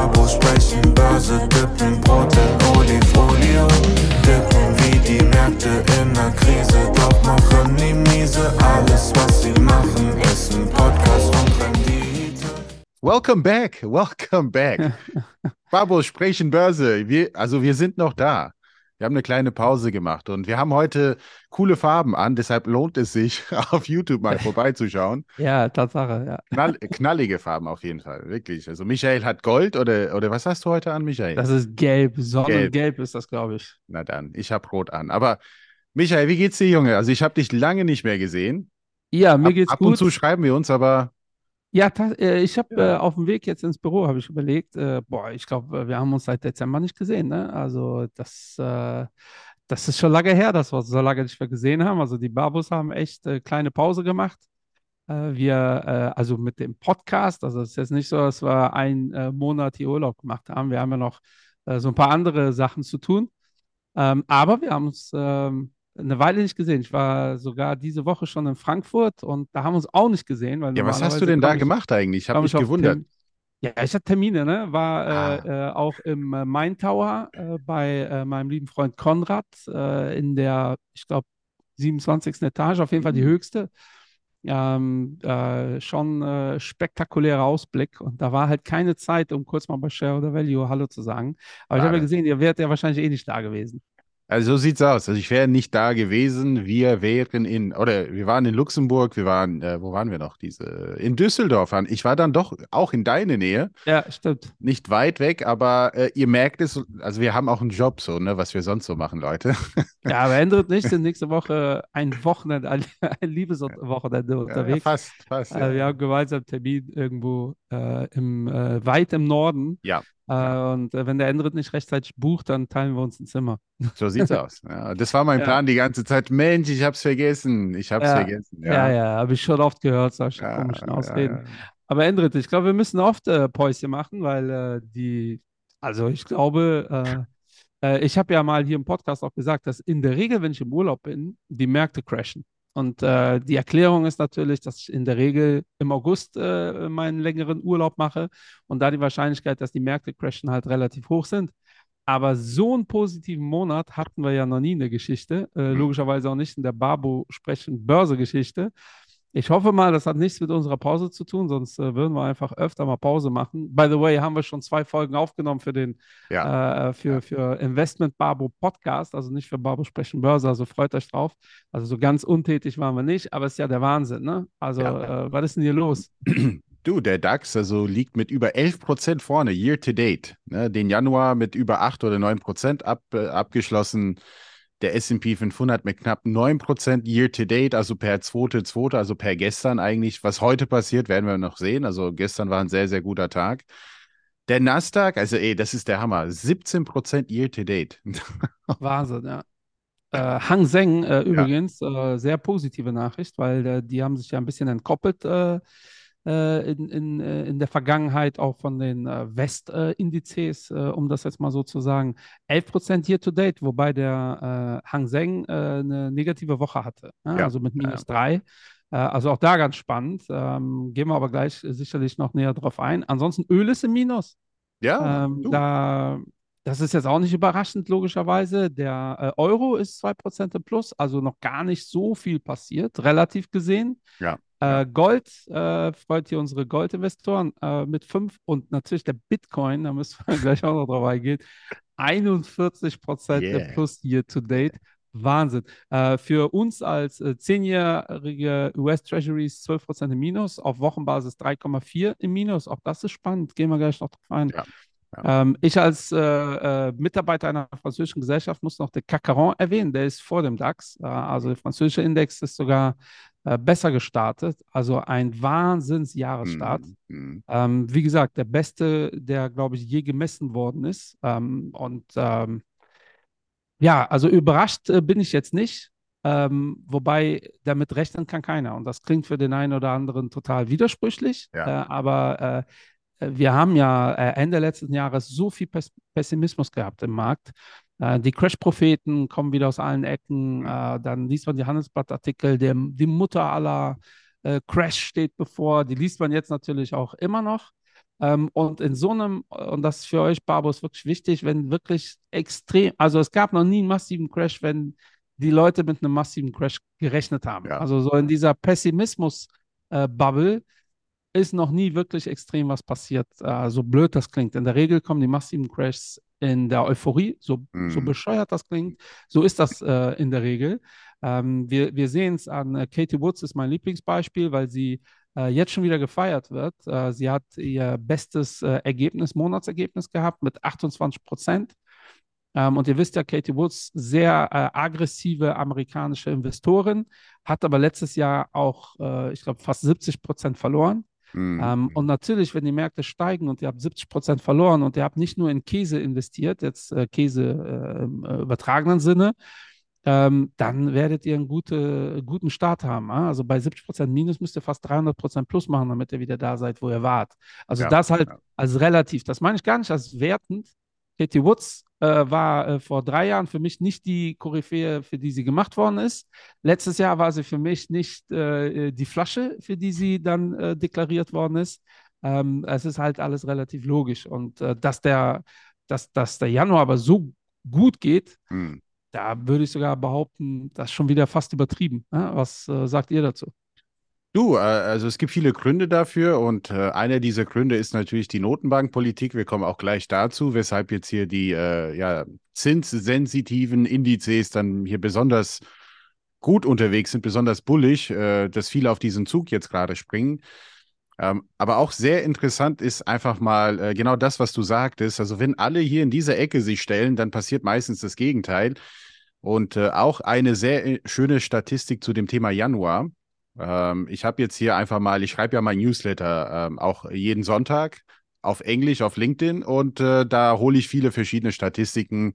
Babo sprechen Börse, dippen Brot in Olifolie. Dippen wie die Märkte in der Krise, doch machen die miese. Alles, was sie machen, ist ein Podcast und Rendite. Welcome back, welcome back. Babo sprechen Börse. Wir, also wir sind noch da. Wir haben eine kleine Pause gemacht und wir haben heute coole Farben an, deshalb lohnt es sich, auf YouTube mal vorbeizuschauen. Ja, Tatsache, ja. Knall, knallige Farben auf jeden Fall, wirklich. Also Michael hat Gold oder, oder was hast du heute an, Michael? Das ist gelb, Sonnengelb ist das, glaube ich. Na dann, ich habe Rot an. Aber Michael, wie geht's dir, Junge? Also ich habe dich lange nicht mehr gesehen. Ja, mir ab, geht's ab gut. und zu schreiben wir uns, aber Ja, ta- äh, ich habe Ja. äh, auf dem Weg jetzt ins Büro habe ich überlegt, äh, boah, ich glaube, wir haben uns seit Dezember nicht gesehen, ne? Also das, äh, das ist schon lange her, dass wir uns so lange nicht mehr gesehen haben. Also die Babus haben echt äh, kleine Pause gemacht. Äh, wir, äh, also mit dem Podcast, also es ist jetzt nicht so, dass wir einen äh, Monat hier Urlaub gemacht haben. Wir haben ja noch äh, so ein paar andere Sachen zu tun. Ähm, aber wir haben uns ähm, eine Weile nicht gesehen. Ich war sogar diese Woche schon in Frankfurt und da haben wir uns auch nicht gesehen, weil ja, was hast du denn da ich- gemacht eigentlich? Ich habe mich gewundert. Ja, ich hatte Termine, ne? War Ah. äh, äh, auch im äh, Main Tower äh, bei äh, meinem lieben Freund Konrad äh, in der, ich glaube, 27. Etage, auf jeden Fall die Mhm. höchste. Ähm, äh, schon äh, spektakulärer Ausblick und da war halt keine Zeit, um kurz mal bei Share oder Value Hallo zu sagen. Aber ich habe ja Schade. gesehen, ihr wärt ja wahrscheinlich eh nicht da gewesen. Also so sieht's aus. Also ich wäre nicht da gewesen. Wir wären in, oder wir waren in Luxemburg, wir waren, äh, wo waren wir noch? Diese, in Düsseldorf. Ich war dann doch auch in deine Nähe, Ja, stimmt. nicht weit weg, aber äh, ihr merkt es, also wir haben auch einen Job so, ne, was wir sonst so machen, Leute. Ja, aber ändert nichts. Nächste Woche ein Wochenende, ein, ein Liebeswochenende Ja, unterwegs. fast, fast. Äh, wir Ja. haben gemeinsam Termin irgendwo äh, im, äh, weit im Norden. Ja, Äh, und äh, wenn der Endrit nicht rechtzeitig bucht, dann teilen wir uns ein Zimmer. so sieht's aus. Ja, das war mein Ja. Plan die ganze Zeit. Mensch, ich hab's vergessen. Ich hab's Ja, vergessen. Ja, ja, habe ich schon oft gehört, solche Ja, komischen ja, Ausreden. ja. Aber Endrit, ich glaube, wir müssen oft äh, Päuschen machen, weil äh, die, also ich glaube, äh, äh, ich habe ja mal hier im Podcast auch gesagt, dass in der Regel, wenn ich im Urlaub bin, die Märkte crashen. Und äh, die Erklärung ist natürlich, dass ich in der Regel im August äh, meinen längeren Urlaub mache und da die Wahrscheinlichkeit, dass die Märkte crashen, halt relativ hoch sind. Aber so einen positiven Monat hatten wir ja noch nie in der Geschichte. Äh, Mhm. logischerweise auch nicht in der Babo sprechen Börse-Geschichte. Ich hoffe mal, das hat nichts mit unserer Pause zu tun, sonst äh, würden wir einfach öfter mal Pause machen. By the way, haben wir schon zwei Folgen aufgenommen für den Ja. äh, für, für Investment Babo Podcast, also nicht für Babo sprechen Börse, also freut euch drauf. Also so ganz untätig waren wir nicht, aber es ist ja der Wahnsinn, ne? Also Ja. äh, was ist denn hier los? Du, der DAX also liegt mit über 11% vorne, year to date. Ne, den Januar mit über 8 oder 9% ab, äh, abgeschlossen. Der S&P 500 mit knapp 9% year to date, also per 2.2., also per gestern eigentlich. Was heute passiert, werden wir noch sehen. Also gestern war ein sehr, sehr guter Tag. Der Nasdaq, also ey, das ist der Hammer, 17% year to date. Wahnsinn, ja. Äh, Hang Seng äh, übrigens, äh, sehr positive Nachricht, weil äh, die haben sich ja ein bisschen entkoppelt äh, in, in, äh, in der Vergangenheit auch von den äh, West-Indizes, äh, um das jetzt mal so zu sagen. 11% year to date, wobei der äh, Hang Seng äh, eine negative Woche hatte, ne? Ja, also mit minus 3. Äh, also auch da ganz spannend. Ähm, gehen wir aber gleich äh, sicherlich noch näher drauf ein. Ansonsten Öl ist im Minus. Ja, Ähm, da, das ist jetzt auch nicht überraschend, logischerweise. Der äh, Euro ist 2% im Plus, also noch gar nicht so viel passiert, relativ gesehen. Ja, Äh, Gold äh, freut hier unsere Goldinvestoren äh, mit 5 und natürlich der Bitcoin, da müssen wir gleich auch noch drauf eingehen. 41% im Yeah. Plus year to date. Wahnsinn. Äh, für uns als äh, 10-jährige US Treasuries 12% im Minus, auf Wochenbasis 3,4 im Minus. Auch das ist spannend. Gehen wir gleich noch drauf ein. Ja. Ähm, ich als äh, äh, Mitarbeiter einer französischen Gesellschaft muss noch den CAC 40 erwähnen. Der ist vor dem DAX. Äh, also der französische Index ist sogar äh, besser gestartet. Also ein Wahnsinnsjahresstart. Mhm, mhm. Ähm, wie gesagt, der beste, der, glaube ich, je gemessen worden ist. Ähm, und ähm, ja, also überrascht äh, bin ich jetzt nicht. Ähm, wobei damit rechnen kann keiner. Und das klingt für den einen oder anderen total widersprüchlich. Ja. Äh, aber äh, wir haben ja äh, Ende letzten Jahres so viel Pes Pessimismus gehabt im Markt. Äh, die Crash-Propheten kommen wieder aus allen Ecken. Äh, dann liest man die Handelsblattartikel, der, die Mutter aller äh, Crash steht bevor. Die liest man jetzt natürlich auch immer noch. Ähm, und in so einem, und das ist für euch, Barbos, wirklich wichtig, wenn wirklich extrem, also es gab noch nie einen massiven Crash, wenn die Leute mit einem massiven Crash gerechnet haben. Ja. Also so in dieser Pessimismus-Bubble ist noch nie wirklich extrem was passiert, so blöd das klingt. In der Regel kommen die massiven Crashs in der Euphorie, so, so Mhm. bescheuert das klingt, so ist das äh, in der Regel. Ähm, wir wir sehen es an äh, Katie Woods, ist mein Lieblingsbeispiel, weil sie äh, jetzt schon wieder gefeiert wird. Äh, sie hat ihr bestes äh, Ergebnis, Monatsergebnis gehabt mit 28 Prozent. Ähm, und ihr wisst ja, Katie Woods, sehr äh, aggressive amerikanische Investorin, hat aber letztes Jahr auch, ich glaube, fast 70 Prozent verloren. Mhm. Ähm, und natürlich, wenn die Märkte steigen und ihr habt 70 Prozent verloren und ihr habt nicht nur in Käse investiert, jetzt äh, Käse äh, im äh, übertragenen Sinne, ähm, dann werdet ihr einen gute, guten Start haben. ah? Also bei 70 Prozent Minus müsst ihr fast 300 Prozent Plus machen, damit ihr wieder da seid, wo ihr wart. Also Ja, das halt ja. als relativ. Das meine ich gar nicht als wertend. Katie Woods äh, war äh, vor drei Jahren für mich nicht die Koryphäe, für die sie gemacht worden ist. Letztes Jahr war sie für mich nicht äh, die Flasche, für die sie dann äh, deklariert worden ist. Ähm, es ist halt alles relativ logisch. Und äh, dass, der, dass, dass der Januar aber so gut geht, Mhm. da würde ich sogar behaupten, das ist schon wieder fast übertrieben. Ja? Was äh, sagt ihr dazu? Du, äh, also es gibt viele Gründe dafür und äh, einer dieser Gründe ist natürlich die Notenbankpolitik. Wir kommen auch gleich dazu, weshalb jetzt hier die äh, ja, zinssensitiven Indizes dann hier besonders gut unterwegs sind, besonders bullig, äh, dass viele auf diesen Zug jetzt gerade springen. Ähm, aber auch sehr interessant ist einfach mal äh, genau das, was du sagtest. Also wenn alle hier in dieser Ecke sich stellen, dann passiert meistens das Gegenteil. Und äh, auch eine sehr äh, schöne Statistik zu dem Thema Januar. Ähm, ich habe jetzt hier einfach mal, ich schreibe ja mein Newsletter ähm, auch jeden Sonntag auf Englisch auf LinkedIn und äh, da hole ich viele verschiedene Statistiken.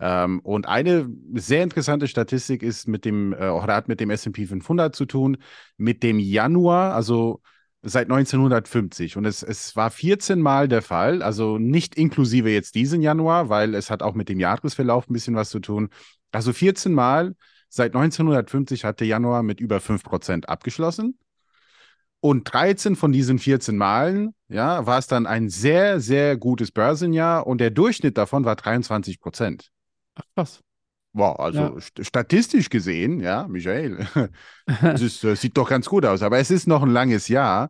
Ähm, und eine sehr interessante Statistik ist mit dem, äh, oder hat mit dem S&P 500 zu tun, mit dem Januar, also seit 1950. Und es, es war 14 Mal der Fall, also nicht inklusive jetzt diesen Januar, weil es hat auch mit dem Jahresverlauf ein bisschen was zu tun. Also 14 Mal seit 1950 hat der Januar mit über 5% abgeschlossen. Und 13 von diesen 14 Malen, ja, war es dann ein sehr, sehr gutes Börsenjahr und der Durchschnitt davon war 23 Prozent. Ach, krass. Wow, also Ja. st- statistisch gesehen, ja, Michael, es ist, äh, sieht doch ganz gut aus, aber es ist noch ein langes Jahr.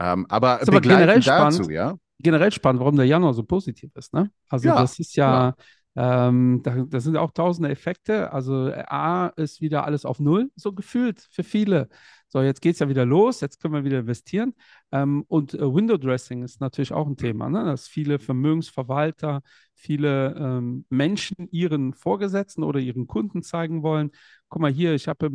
Ähm, aber Ist aber generell dazu, spannend. ja. generell spannend, warum der Januar so positiv ist. Ne? Also Ja, das ist ja, ähm, da, das sind auch tausende Effekte. Also A ist wieder alles auf Null, so gefühlt für viele. So, jetzt geht es ja wieder los, jetzt können wir wieder investieren. Ähm, und äh, Window Dressing ist natürlich auch ein Thema, ne? dass viele Vermögensverwalter, viele ähm, Menschen ihren Vorgesetzten oder ihren Kunden zeigen wollen, guck mal hier, ich habe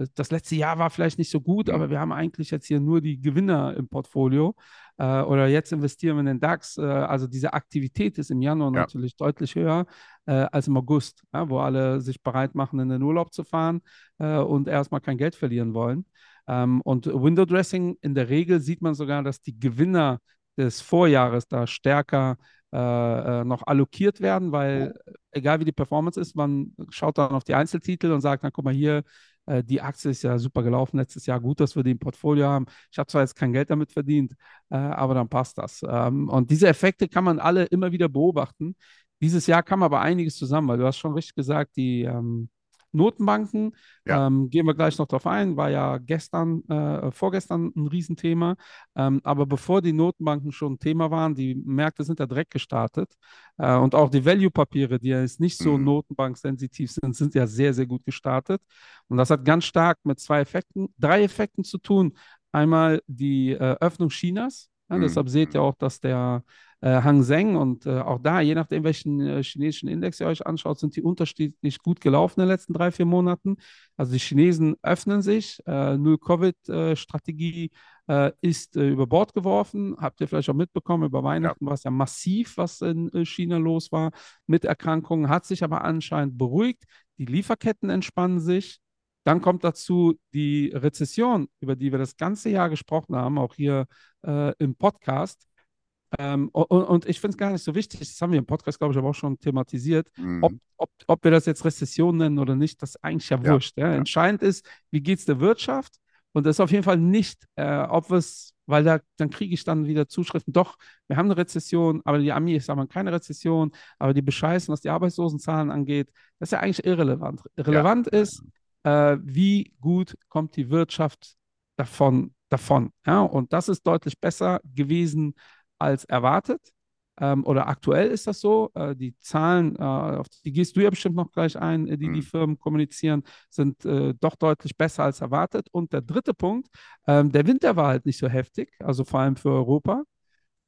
äh, das letzte Jahr war vielleicht nicht so gut, Mhm. aber wir haben eigentlich jetzt hier nur die Gewinner im Portfolio. Äh, oder jetzt investieren wir in den DAX. Äh, also diese Aktivität ist im Januar Ja. natürlich deutlich höher äh, als im August, ja, wo alle sich bereit machen, in den Urlaub zu fahren äh, und erstmal kein Geld verlieren wollen. Ähm, und Window Dressing, in der Regel sieht man sogar, dass die Gewinner des Vorjahres da stärker äh, äh, noch allokiert werden, weil egal wie die Performance ist, man schaut dann auf die Einzeltitel und sagt, na guck mal hier, äh, die Aktie ist ja super gelaufen letztes Jahr, gut, dass wir die im Portfolio haben. Ich habe zwar jetzt kein Geld damit verdient, äh, aber dann passt das. Ähm, und diese Effekte kann man alle immer wieder beobachten. Dieses Jahr kam aber einiges zusammen, weil du hast schon richtig gesagt, die ähm, Notenbanken, Ja. ähm, gehen wir gleich noch drauf ein, war ja gestern, äh, vorgestern ein Riesenthema. Ähm, aber bevor die Notenbanken schon ein Thema waren, die Märkte sind da direkt gestartet. Äh, und auch die Value-Papiere, die ja jetzt nicht so Mhm. notenbanksensitiv sind, sind ja sehr, sehr gut gestartet. Und das hat ganz stark mit zwei Effekten, drei Effekten zu tun. Einmal die äh, Öffnung Chinas. Ja, Mhm. Deshalb seht ihr auch, dass der äh, Hang Seng und äh, auch da, je nachdem, welchen äh, chinesischen Index ihr euch anschaut, sind die unterschiedlich gut gelaufen in den letzten drei, vier Monaten. Also die Chinesen öffnen sich, äh, Null-Covid-Strategie äh, ist äh, über Bord geworfen. Habt ihr vielleicht auch mitbekommen, über Weihnachten war es ja massiv, was in China los war mit Erkrankungen, hat sich aber anscheinend beruhigt. Die Lieferketten entspannen sich. Dann kommt dazu die Rezession, über die wir das ganze Jahr gesprochen haben, auch hier äh, im Podcast. Ähm, und, und ich finde es gar nicht so wichtig, das haben wir im Podcast, glaube ich, aber auch schon thematisiert, Mhm. ob, ob, ob wir das jetzt Rezession nennen oder nicht, das ist eigentlich ja Ja, wurscht. Ja. ja. Entscheidend ist, wie geht es der Wirtschaft Und das ist auf jeden Fall nicht, äh, ob es, weil da, dann kriege ich dann wieder Zuschriften, doch, wir haben eine Rezession, aber die Amis haben keine Rezession, aber die bescheißen, was die Arbeitslosenzahlen angeht. Das ist ja eigentlich irrelevant. Relevant ist, äh, wie gut kommt die Wirtschaft davon, davon. Ja? Und das ist deutlich besser gewesen als erwartet. Ähm, oder aktuell ist das so. Äh, die Zahlen, äh, auf die gehst du ja bestimmt noch gleich ein, äh, die mhm. die Firmen kommunizieren, sind äh, doch deutlich besser als erwartet. Und der dritte Punkt, ähm, der Winter war halt nicht so heftig, also vor allem für Europa.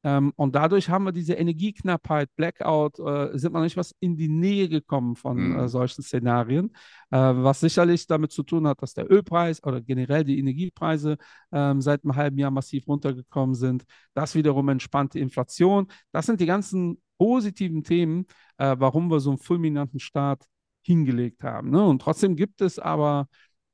Ähm, und dadurch haben wir diese Energieknappheit, Blackout, äh, sind wir nicht was in die Nähe gekommen von äh, mhm. äh, solchen Szenarien, äh, was sicherlich damit zu tun hat, dass der Ölpreis oder generell die Energiepreise ähm, seit einem halben Jahr massiv runtergekommen sind. Das wiederum entspannte Inflation. Das sind die ganzen positiven Themen, äh, warum wir so einen fulminanten Start hingelegt haben. Ne? Und trotzdem gibt es aber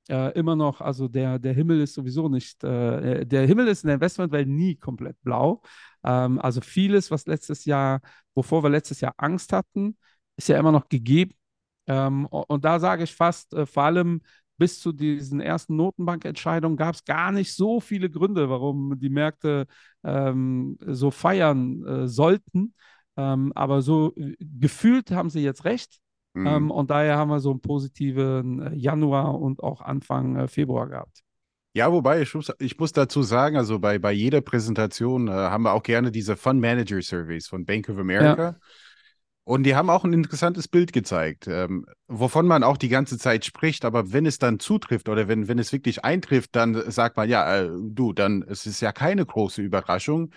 äh, immer noch, also der, der Himmel ist sowieso nicht, äh, der Himmel ist in der Investmentwelt nie komplett blau. Ähm, also vieles, was letztes Jahr, wovor wir letztes Jahr Angst hatten, ist ja immer noch gegeben. Ähm, und da sage ich fast, äh, vor allem bis zu diesen ersten Notenbankentscheidungen gab es gar nicht so viele Gründe, warum die Märkte ähm, so feiern äh, sollten. Ähm, aber so äh, gefühlt haben sie jetzt recht. Mhm. Ähm, und daher haben wir so einen positiven äh, Januar und auch Anfang äh, Februar gehabt. Ja, wobei ich muss, ich muss dazu sagen, also bei, bei jeder Präsentation äh, haben wir auch gerne diese Fund Manager Surveys von Bank of America. Ja. Und die haben auch ein interessantes Bild gezeigt, ähm, wovon man auch die ganze Zeit spricht. Aber wenn es dann zutrifft oder wenn, wenn es wirklich eintrifft, dann sagt man, ja, äh, du, dann es ist ja keine große Überraschung.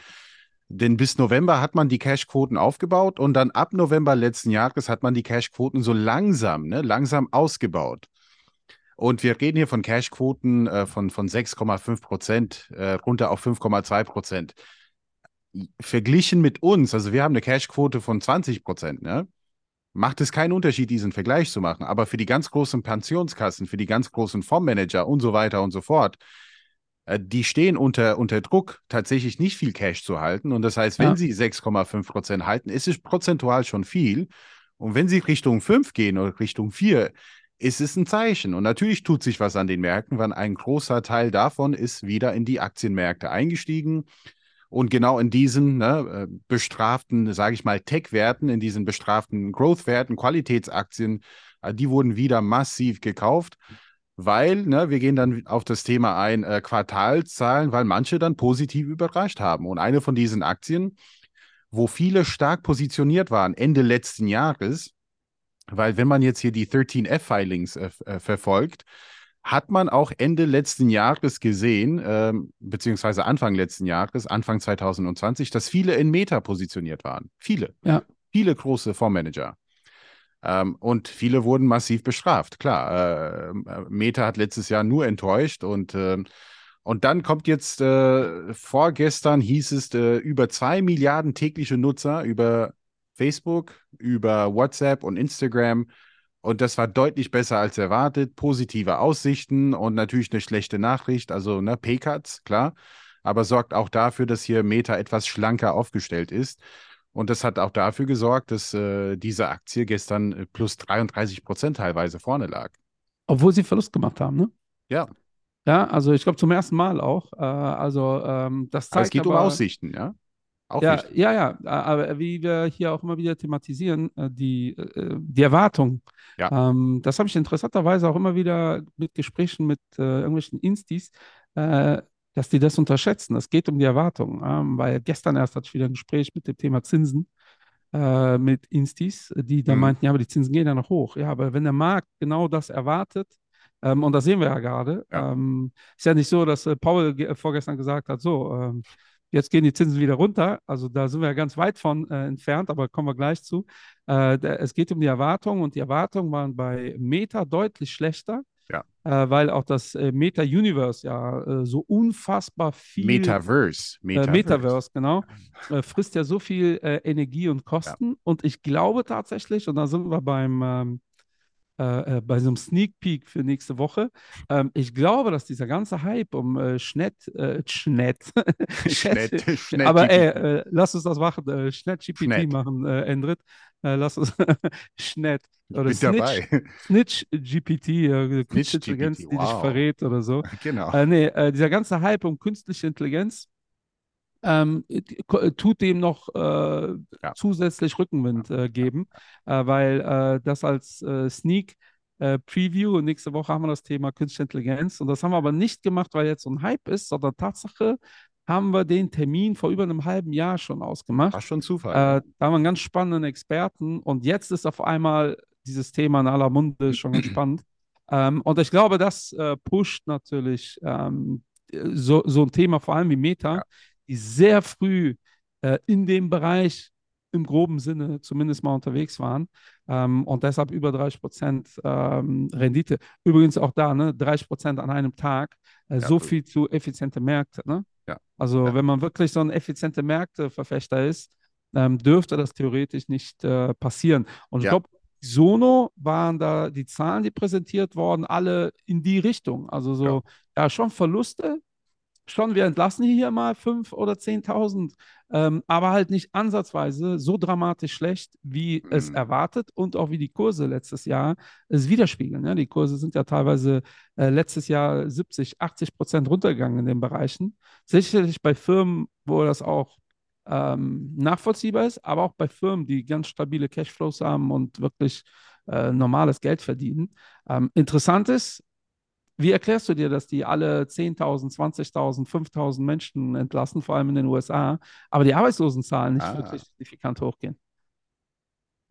Denn bis November hat man die Cash-Quoten aufgebaut und dann ab November letzten Jahres hat man die Cash-Quoten so langsam, ne, langsam ausgebaut. Und wir reden hier von Cash-Quoten äh, von, von 6,5 Prozent äh, runter auf 5,2 Prozent. Verglichen mit uns, also wir haben eine Cash-Quote von 20 Prozent, ne? macht es keinen Unterschied, diesen Vergleich zu machen. Aber für die ganz großen Pensionskassen, für die ganz großen Fondsmanager und so weiter und so fort, die stehen unter, unter Druck, tatsächlich nicht viel Cash zu halten. Und das heißt, wenn ja. sie 6,5 Prozent halten, ist es prozentual schon viel. Und wenn sie Richtung 5 gehen oder Richtung 4, ist es ein Zeichen. Und natürlich tut sich was an den Märkten, weil ein großer Teil davon ist wieder in die Aktienmärkte eingestiegen. Und genau in diesen ne, äh, bestraften, sage ich mal, Tech-Werten, in diesen bestraften Growth-Werten, Qualitätsaktien, äh, die wurden wieder massiv gekauft weil ne, wir gehen dann auf das Thema ein, äh, Quartalszahlen, weil manche dann positiv überrascht haben. Und eine von diesen Aktien, wo viele stark positioniert waren Ende letzten Jahres, weil wenn man jetzt hier die 13F-Filings äh, äh, verfolgt, hat man auch Ende letzten Jahres gesehen, äh, beziehungsweise Anfang letzten Jahres, Anfang 2020, dass viele in Meta positioniert waren. Viele. Ja. Viele große Fondsmanager. Ähm, und viele wurden massiv bestraft. Klar, äh, Meta hat letztes Jahr nur enttäuscht und, äh, und dann kommt jetzt, äh, vorgestern hieß es, äh, über zwei Milliarden tägliche Nutzer über Facebook, über WhatsApp und Instagram. Und das war deutlich besser als erwartet. Positive Aussichten und natürlich eine schlechte Nachricht, also ne, Pay-Cuts, klar. Aber sorgt auch dafür, dass hier Meta etwas schlanker aufgestellt ist. Und das hat auch dafür gesorgt, dass äh, diese Aktie gestern äh, plus 33 Prozent teilweise vorne lag. Obwohl sie Verlust gemacht haben, ne? Ja. Ja, also ich glaube zum ersten Mal auch. Äh, also ähm, das zeigt aber es geht aber, um Aussichten, ja? Auch ja, wichtig. ja, ja, aber wie wir hier auch immer wieder thematisieren, äh, die, äh, die Erwartung. Ja. Ähm, das habe ich interessanterweise auch immer wieder mit Gesprächen mit äh, irgendwelchen Instis dass die das unterschätzen. Es geht um die Erwartungen, ähm, weil gestern erst hatte ich wieder ein Gespräch mit dem Thema Zinsen äh, mit Instis, die da mhm. meinten, ja, aber die Zinsen gehen ja noch hoch. Ja, aber wenn der Markt genau das erwartet, ähm, und das sehen wir ja gerade, ja. Ähm, ist ja nicht so, dass äh, Paul äh, vorgestern gesagt hat, so, ähm, Jetzt gehen die Zinsen wieder runter. Also da sind wir ja ganz weit von äh, entfernt, aber kommen wir gleich zu. Äh, es geht um die Erwartungen und die Erwartungen waren bei Meta deutlich schlechter. Äh, weil auch das äh, Meta-Universe ja äh, so unfassbar viel. Metaverse. Metaverse, äh, Metaverse genau. Äh, frisst ja so viel äh, Energie und Kosten. Ja. Und ich glaube tatsächlich, und da sind wir beim, ähm, äh, äh, bei so einem Sneak Peek für nächste Woche. Ähm, ich glaube, dass dieser ganze Hype um äh, Schnet, äh, Schnet, Schnet, Schnet aber ey, lass uns das machen, äh, Schnet GPT machen, äh, Endrit. Äh, lass uns Schnet Ich oder Snitch, dabei. Snitch GPT, äh, künstliche GPT, Intelligenz, die dich wow. verrät oder so. Genau. Äh, nee, äh, dieser ganze Hype um künstliche Intelligenz ähm, ko- tut dem noch äh, Ja. zusätzlich Rückenwind äh, geben, äh, weil äh, das als äh, Sneak äh, Preview und nächste Woche haben wir das Thema Künstliche Intelligenz und das haben wir aber nicht gemacht, weil jetzt so ein Hype ist, sondern Tatsache haben wir den Termin vor über einem halben Jahr schon ausgemacht. War schon Zufall. Äh, da haben wir einen ganz spannenden Experten und jetzt ist auf einmal dieses Thema in aller Munde schon ganz spannend. Ähm, und ich glaube, das äh, pusht natürlich ähm, so, so ein Thema, vor allem wie Meta, Ja. die sehr früh äh, in dem Bereich im groben Sinne zumindest mal unterwegs waren ähm, und deshalb über 30 Prozent ähm, Rendite. Übrigens auch da, ne, 30 Prozent an einem Tag, äh, Ja, so viel zu effiziente Märkte. Ne? Ja. Also Ja. wenn man wirklich so ein effiziente Märkteverfechter ist, ähm, dürfte das theoretisch nicht äh, passieren. Und ich Ja. glaube, Sono waren da die Zahlen, die präsentiert wurden, alle in die Richtung. Also so, ja, schon Verluste, schon, wir entlassen hier mal 5.000 oder 10.000, ähm, aber halt nicht ansatzweise so dramatisch schlecht, wie es Mhm. erwartet und auch wie die Kurse letztes Jahr es widerspiegeln. Ja? Die Kurse sind ja teilweise äh, letztes Jahr 70, 80 Prozent runtergegangen in den Bereichen. Sicherlich bei Firmen, wo das auch ähm, nachvollziehbar ist, aber auch bei Firmen, die ganz stabile Cashflows haben und wirklich äh, normales Geld verdienen. Ähm, interessant ist, wie erklärst du dir, dass die alle 10.000, 20.000, 5.000 Menschen entlassen, vor allem in den USA, aber die Arbeitslosenzahlen nicht Ah. wirklich signifikant hochgehen?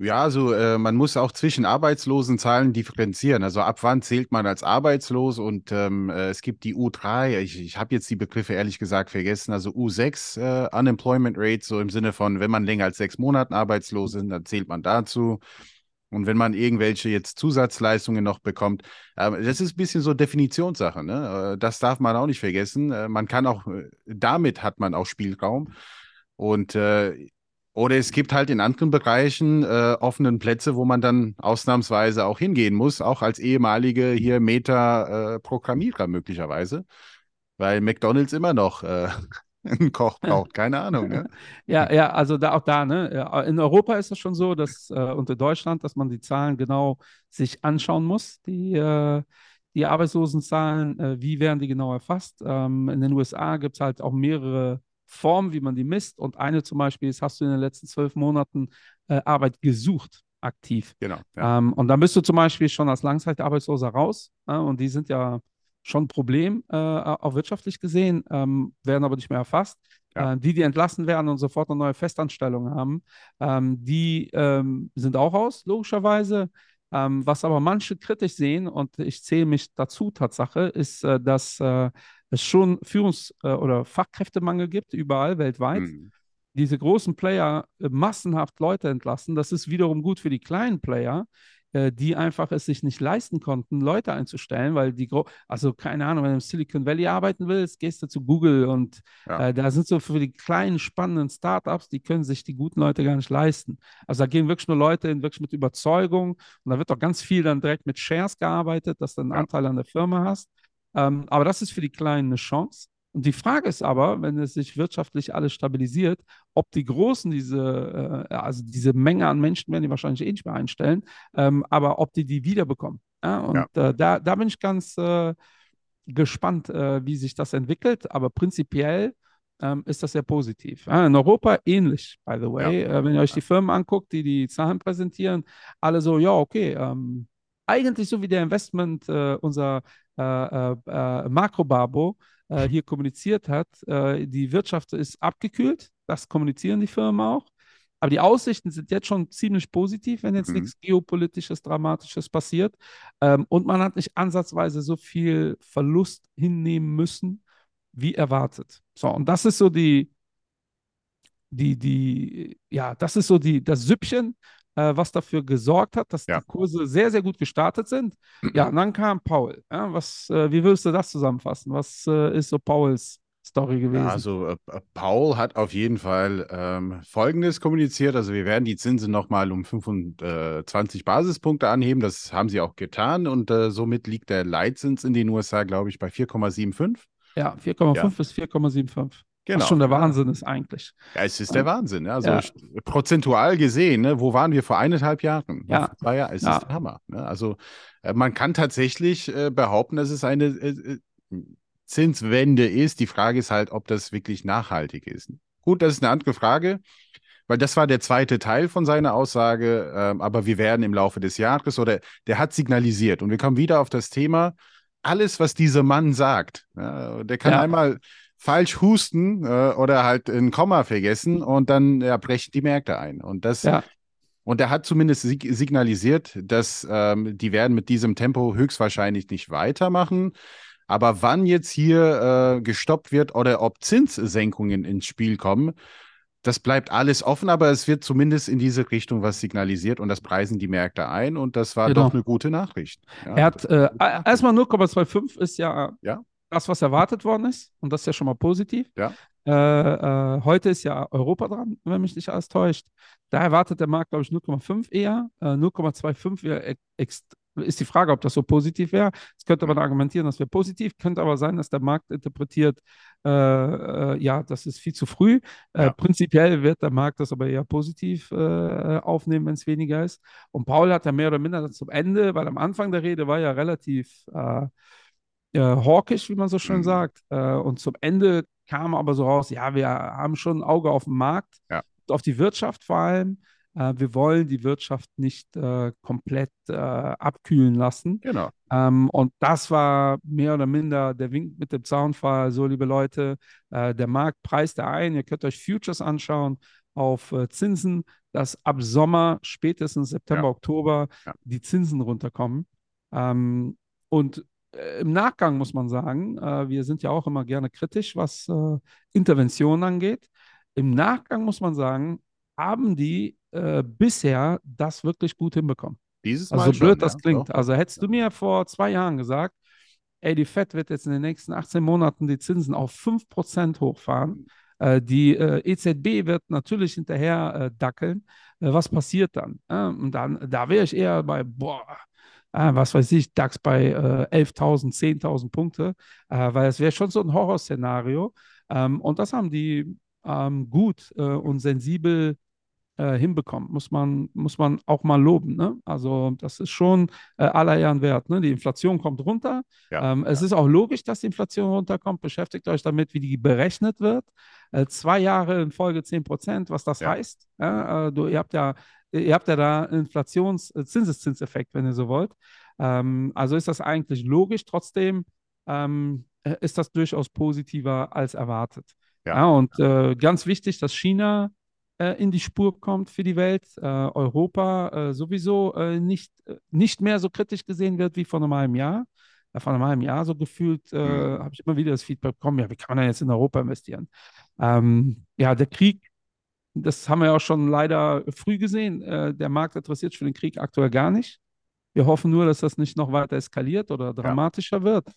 Ja, also äh, man muss auch zwischen Arbeitslosenzahlen differenzieren. Also ab wann zählt man als arbeitslos? Und ähm, äh, es gibt die U3, ich, ich habe jetzt die Begriffe ehrlich gesagt vergessen, also U6 äh, Unemployment Rate, so im Sinne von, wenn man länger als sechs Monaten arbeitslos ist, dann zählt man dazu. Und wenn man irgendwelche jetzt Zusatzleistungen noch bekommt, äh, das ist ein bisschen so Definitionssache, ne? Äh, das darf man auch nicht vergessen. Äh, man kann auch, äh, damit hat man auch Spielraum. Und oder es gibt halt in anderen Bereichen äh, offenen Plätze, wo man dann ausnahmsweise auch hingehen muss, auch als ehemalige hier Meta-Programmierer möglicherweise, weil McDonald's immer noch äh, einen Koch braucht, keine Ahnung. Ne? Ja, ja, also da auch da, ne? Ja, In Europa ist es schon so, dass äh, in Deutschland, dass man die Zahlen genau sich anschauen muss, die, äh, die Arbeitslosenzahlen, äh, wie werden die genau erfasst. Ähm, in den USA gibt es halt auch mehrere Formen, wie man die misst. Und eine zum Beispiel ist, hast du in den letzten zwölf Monaten äh, Arbeit gesucht, aktiv. Genau. Ja. Ähm, und dann bist du zum Beispiel schon als Langzeitarbeitsloser raus. äh, und die sind ja schon ein Problem, äh, auch wirtschaftlich gesehen, ähm, werden aber nicht mehr erfasst. Ja. Äh, die, die entlassen werden und sofort eine neue Festanstellung haben, ähm, die ähm, sind auch raus, logischerweise. Ähm, was aber manche kritisch sehen, und ich zähle mich dazu, Tatsache, ist, äh, dass äh, es schon Führungs- äh, oder Fachkräftemangel gibt, überall weltweit Hm. diese großen Player äh, massenhaft Leute entlassen. Das ist wiederum gut für die kleinen Player, äh, die einfach es sich nicht leisten konnten, Leute einzustellen, weil die, gro also keine Ahnung, wenn du im Silicon Valley arbeiten willst, gehst du zu Google und Ja. äh, da sind so für die kleinen, spannenden Startups, die können sich die guten Leute gar nicht leisten. Also da gehen wirklich nur Leute hin, wirklich mit Überzeugung und da wird auch ganz viel dann direkt mit Shares gearbeitet, dass du einen Ja. Anteil an der Firma hast. Ähm, aber das ist für die Kleinen eine Chance. Und die Frage ist aber, wenn es sich wirtschaftlich alles stabilisiert, ob die Großen diese, äh, also diese Menge an Menschen werden die wahrscheinlich eh nicht mehr einstellen, ähm, aber ob die die wiederbekommen. Ja? Und Äh, da, da bin ich ganz äh, gespannt, äh, wie sich das entwickelt. Aber prinzipiell ähm, ist das sehr positiv. Ja, in Europa ähnlich, by the way. Äh, wenn ihr euch die Firmen anguckt, die die Zahlen präsentieren, alle so, ja, okay, ähm, eigentlich so wie der Investment, äh, unser äh, äh, äh, Makrobabo äh, hier kommuniziert hat, äh, die Wirtschaft ist abgekühlt, das kommunizieren die Firmen auch. Aber die Aussichten sind jetzt schon ziemlich positiv, wenn jetzt Mhm. nichts Geopolitisches, Dramatisches passiert. Ähm, und man hat nicht ansatzweise so viel Verlust hinnehmen müssen, wie erwartet. So, und das ist so die, die, die, ja, das ist so die, das Süppchen, äh, was dafür gesorgt hat, dass Ja. die Kurse sehr, sehr gut gestartet sind. Ja, und dann kam Paul. Ja, was, äh, wie würdest du das zusammenfassen? Was äh, ist so Pauls Story gewesen. Ja, also äh, äh, Paul hat auf jeden Fall ähm, Folgendes kommuniziert. Also wir werden die Zinsen nochmal um 25 Basispunkte anheben. Das haben sie auch getan. Und äh, somit liegt der Leitzins in den USA, glaube ich, bei 4,75. Ja, 4,5 ja. bis 4,75. Genau. Was schon der Wahnsinn ist eigentlich. Ja, es ist der Wahnsinn. Ja. Also ja. prozentual gesehen, ne, wo waren wir vor eineinhalb Jahren? Ja. Vor Jahren. Es ja. ist der Hammer. Ne? Also äh, man kann tatsächlich äh, behaupten, dass es eine äh, Zinswende ist. Die Frage ist halt, ob das wirklich nachhaltig ist. Gut, das ist eine andere Frage, weil das war der zweite Teil von seiner Aussage. Ähm, aber wir werden im Laufe des Jahres oder der hat signalisiert und wir kommen wieder auf das Thema, alles, was dieser Mann sagt, ja, der kann ja. einmal falsch husten äh, oder halt ein Komma vergessen und dann ja, brechen die Märkte ein. Und das ja. Und er hat zumindest sig signalisiert, dass ähm, die werden mit diesem Tempo höchstwahrscheinlich nicht weitermachen. Aber wann jetzt hier äh, gestoppt wird oder ob Zinssenkungen ins Spiel kommen, das bleibt alles offen, aber es wird zumindest in diese Richtung was signalisiert und das preisen die Märkte ein und das war genau. doch eine gute Nachricht. Ja, er hat äh, erstmal 0,25 ist ja, ja, das, was erwartet worden ist und das ist ja schon mal positiv. Ja. Äh, äh, heute ist ja Europa dran, wenn mich nicht alles täuscht. Da erwartet der Markt, glaube ich, 0,5 eher. 0,25 wäre ist die Frage, ob das so positiv wäre. Es könnte man argumentieren, das wäre positiv, könnte aber sein, dass der Markt interpretiert, äh, äh, ja, das ist viel zu früh. Äh, ja. Prinzipiell wird der Markt das aber eher positiv äh, aufnehmen, wenn es weniger ist. Und Paul hat ja mehr oder minder zum Ende, weil am Anfang der Rede war ja relativ äh, hawkisch, wie man so schön mhm. sagt. Äh, und zum Ende kam aber so raus, ja, wir haben schon ein Auge auf den Markt, ja. auf die Wirtschaft vor allem. Äh, wir wollen die Wirtschaft nicht äh, komplett äh, abkühlen lassen. Genau. Ähm, und das war mehr oder minder der Wink mit dem Zaunfall. So, liebe Leute, äh, der Markt preist da ein. Ihr könnt euch Futures anschauen auf äh, Zinsen, dass ab Sommer, spätestens September, ja. Oktober, ja. die Zinsen runterkommen. Ähm, und im Nachgang muss man sagen, wir sind ja auch immer gerne kritisch, was Interventionen angeht. Im Nachgang muss man sagen, haben die äh, bisher das wirklich gut hinbekommen. Dieses also Mal so blöd schon, das ja, klingt. doch. Also hättest du mir vor zwei Jahren gesagt, ey, die Fed wird jetzt in den nächsten 18 Monaten die Zinsen auf 5% hochfahren. Äh, die äh, EZB wird natürlich hinterher äh, dackeln. Äh, was passiert dann? und dann, da wäre ich eher bei, boah, äh, was weiß ich, DAX bei 11.000, 10.000 Punkte, weil es wäre schon so ein Horrorszenario. Ähm, und das haben die ähm, gut und sensibel äh, hinbekommen. Muss man, muss man auch mal loben. Ne? Also das ist schon äh, aller Ehren wert. Ne? Die Inflation kommt runter. Ja, ähm, es ja. ist auch logisch, dass die Inflation runterkommt. Beschäftigt euch damit, wie die berechnet wird. Äh, zwei Jahre in Folge 10 Prozent, was das ja. heißt. Äh, du, ihr habt ja Ihr habt ja da Inflations-Zinseszinseffekt, wenn ihr so wollt. Ähm, also ist das eigentlich logisch. Trotzdem ähm, äh, ist das durchaus positiver als erwartet. Ja. ja und äh, ganz wichtig, dass China äh, in die Spur kommt für die Welt, äh, Europa äh, sowieso äh, nicht, äh, nicht mehr so kritisch gesehen wird wie vor einem halben Jahr. vor einem halben Jahr so gefühlt, mhm. habe ich immer wieder das Feedback bekommen, ja, wie kann man denn jetzt in Europa investieren? Ähm, ja, der Krieg, das haben wir ja auch schon leider früh gesehen. der Markt interessiert sich für den Krieg aktuell gar nicht. Wir hoffen nur, dass das nicht noch weiter eskaliert oder dramatischer ja. wird.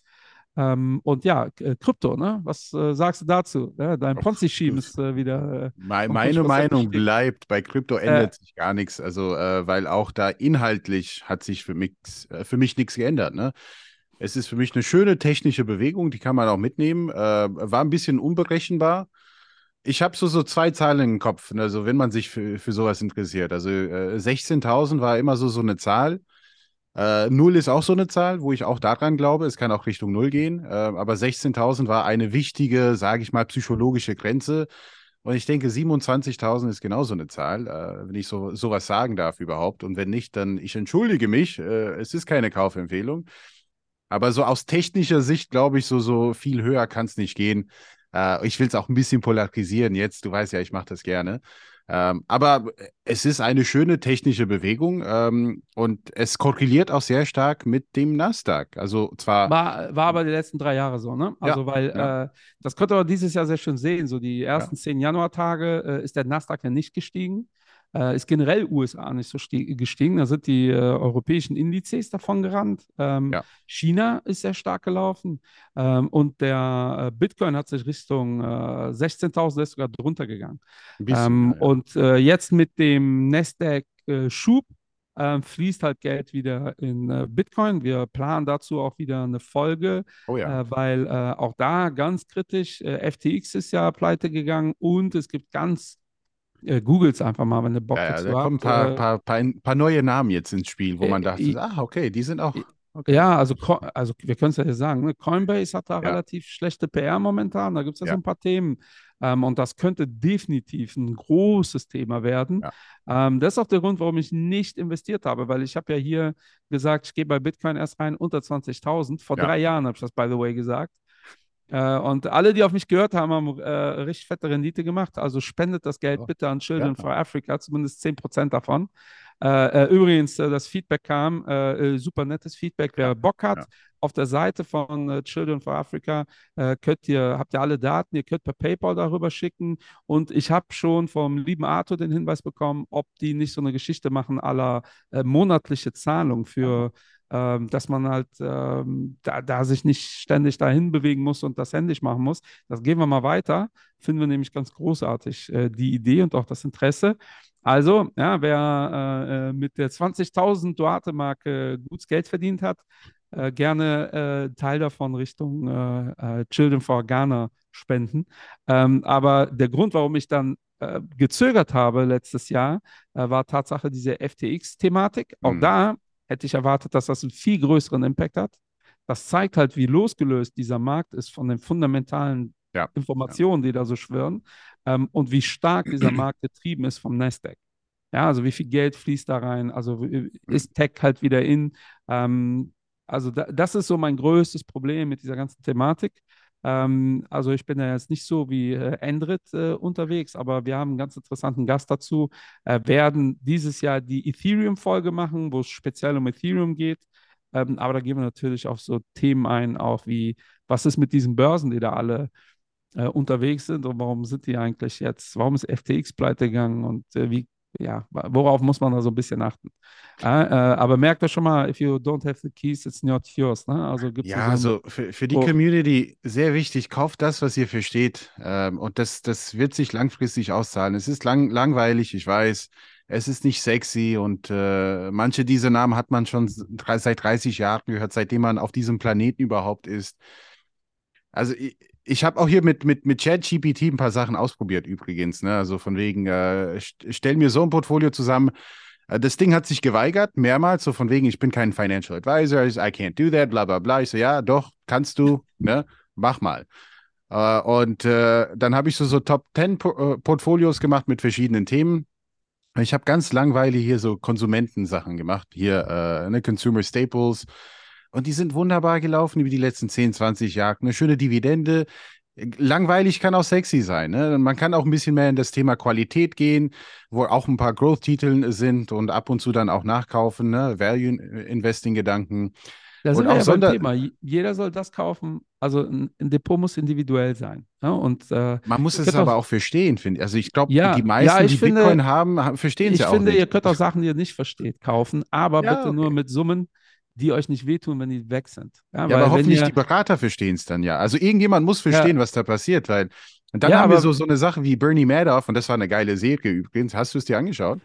Ähm, und ja, äh, Krypto, ne? Was äh, sagst du dazu? Ja, dein Ponzi-Scheme ist äh, wieder. Äh, meine, meine Meinung bleibt, bei Krypto ändert sich gar nichts. Also, äh, weil auch da inhaltlich hat sich für mich, äh, für mich nichts geändert. Ne? Es ist für mich eine schöne technische Bewegung, die kann man auch mitnehmen. war ein bisschen unberechenbar. Ich habe so, so zwei Zahlen im Kopf, also wenn man sich für, für sowas interessiert. Also 16.000 war immer so, so eine Zahl. Äh, Null ist auch so eine Zahl, wo ich auch daran glaube. Es kann auch Richtung Null gehen. Äh, aber 16.000 war eine wichtige, sage ich mal, psychologische Grenze. Und ich denke, 27.000 ist genauso eine Zahl, äh, wenn ich so sowas sagen darf überhaupt. Und wenn nicht, dann ich entschuldige mich. Äh, es ist keine Kaufempfehlung. Aber so aus technischer Sicht glaube ich, so, so viel höher kann es nicht gehen. Äh, ich will es auch ein bisschen polarisieren jetzt. Du weißt ja, ich mache das gerne. Ähm, aber es ist eine schöne technische Bewegung ähm, und es korreliert auch sehr stark mit dem Nasdaq. Also zwar. War, war aber die letzten drei Jahre so, ne? Also, ja, weil ja. Äh, das konnte man dieses Jahr sehr schön sehen. So die ersten ja. zehn Januartage äh, ist der Nasdaq ja nicht gestiegen. Äh, ist generell USA nicht so gestiegen. Da sind die äh, europäischen Indizes davon gerannt. Ähm, Ja. China ist sehr stark gelaufen ähm, und der äh, Bitcoin hat sich Richtung äh, 16.000, der ist sogar drunter gegangen. Bisschen. Ähm, ja. Und äh, jetzt mit dem Nasdaq-Schub ähm, fließt halt Geld wieder in äh, Bitcoin. Wir planen dazu auch wieder eine Folge, oh ja. äh, weil äh, auch da ganz kritisch, äh, FTX ist ja pleite gegangen und es gibt ganz, äh, googles einfach mal, wenn ihr Bock ja, ja, dazu da kommen ein paar, äh, paar, paar, paar neue Namen jetzt ins Spiel, wo äh, man dachte, äh, ah, okay, die sind auch. Okay. Ja, also, also wir können es ja hier sagen, ne? Coinbase hat da Ja. relativ schlechte PR momentan, da gibt es ja, Ja. so ein paar Themen. Ähm, und das könnte definitiv ein großes Thema werden. Ja. Ähm, das ist auch der Grund, warum ich nicht investiert habe, weil ich habe ja hier gesagt, ich gehe bei Bitcoin erst rein unter 20.000. Vor Ja. drei Jahren habe ich das, by the way, gesagt. Äh, und alle, die auf mich gehört haben, haben äh, richtig fette Rendite gemacht. Also spendet das Geld bitte an Children ja. for Africa, zumindest 10% davon. Äh, äh, übrigens, äh, das Feedback kam, äh, super nettes Feedback. Wer Bock hat, ja. auf der Seite von Children for Africa könnt ihr, habt ihr alle Daten, ihr könnt per PayPal darüber schicken. Und ich habe schon vom lieben Arthur den Hinweis bekommen, ob die nicht so eine Geschichte machen, aller monatliche Zahlung für, ähm, dass man halt ähm, da, da sich nicht ständig dahin bewegen muss und das händisch machen muss. Das gehen wir mal weiter. Finden wir nämlich ganz großartig, äh, die Idee und auch das Interesse. Also, ja, wer äh, äh, mit der 20.000 Duarte-Marke gutes Geld verdient hat, äh, gerne äh, Teil davon Richtung äh, äh, Children for Ghana spenden. Ähm, aber der Grund, warum ich dann äh, gezögert habe letztes Jahr, war Tatsache diese FTX-Thematik. Auch Mhm. da hätte ich erwartet, dass das einen viel größeren Impact hat. Das zeigt halt, wie losgelöst dieser Markt ist von den fundamentalen Ja. Informationen, die da so schwirren, ähm, und wie stark dieser Markt getrieben ist vom Nasdaq. Ja, also wie viel Geld fließt da rein? Also wie- ist Tech halt wieder in? Ähm, also da, das ist so mein größtes Problem mit dieser ganzen Thematik. Ähm, also ich bin ja jetzt nicht so wie äh, Endrit äh, unterwegs, aber wir haben einen ganz interessanten Gast dazu. Äh, werden dieses Jahr die Ethereum-Folge machen, wo es speziell um Ethereum geht. Ähm, aber da gehen wir natürlich auf so Themen ein, auch wie, was ist mit diesen Börsen, die da alle äh, unterwegs sind und warum sind die eigentlich jetzt, warum ist FTX pleite gegangen und äh, wie, ja, worauf muss man da so ein bisschen achten? Äh, äh, aber merkt euch schon mal, if you don't have the keys, it's not yours. Ne? Also gibt es Ja, also für, für die Oh. Community sehr wichtig, kauft das, was ihr versteht. Ähm, und das, das wird sich langfristig auszahlen. Es ist lang, langweilig, ich weiß. Es ist nicht sexy und äh, manche dieser Namen hat man schon seit 30 Jahren gehört, seitdem man auf diesem Planeten überhaupt ist. Also ich, habe auch hier mit, mit, mit ChatGPT ein paar Sachen ausprobiert übrigens. Ne? Also von wegen, äh, st stell mir so ein Portfolio zusammen. Äh, Das Ding hat sich geweigert, mehrmals, so von wegen, ich bin kein Financial Advisor, I can't do that, bla bla bla. Ich so, ja, doch, kannst du, ne? Mach mal. Äh, und äh, dann habe ich so, so Top 10 po äh, Portfolios gemacht mit verschiedenen Themen. Ich habe ganz langweilig hier so Konsumentensachen gemacht, hier äh, ne, Consumer Staples. Und die sind wunderbar gelaufen über die letzten 10, 20 Jahre. Eine schöne Dividende. Langweilig kann auch sexy sein. Ne? Man kann auch ein bisschen mehr in das Thema Qualität gehen, wo auch ein paar Growth-Titel sind und ab und zu dann auch nachkaufen, ne? Value-Investing-Gedanken. Da Und sind wir auch ja beim Thema. Jeder soll das kaufen. Also ein, Depot muss individuell sein. Ja? Und äh, Man muss es aber auch- auch verstehen, finde ich. Also ich glaube, Ja, die ja, meisten, ich die finde- Bitcoin haben, ha- verstehen es ich ja auch finde, nicht. ihr könnt auch Sachen, die ihr nicht versteht, kaufen, aber Ja, bitte nur okay. mit Summen, die euch nicht wehtun, wenn die weg sind. Ja, Ja, aber hoffentlich ihr, die Berater verstehen es dann ja. Also irgendjemand muss verstehen, was da passiert, weil und dann Ja, haben wir so, so eine Sache wie Bernie Madoff und das war eine geile Serie übrigens. Hast du es dir angeschaut?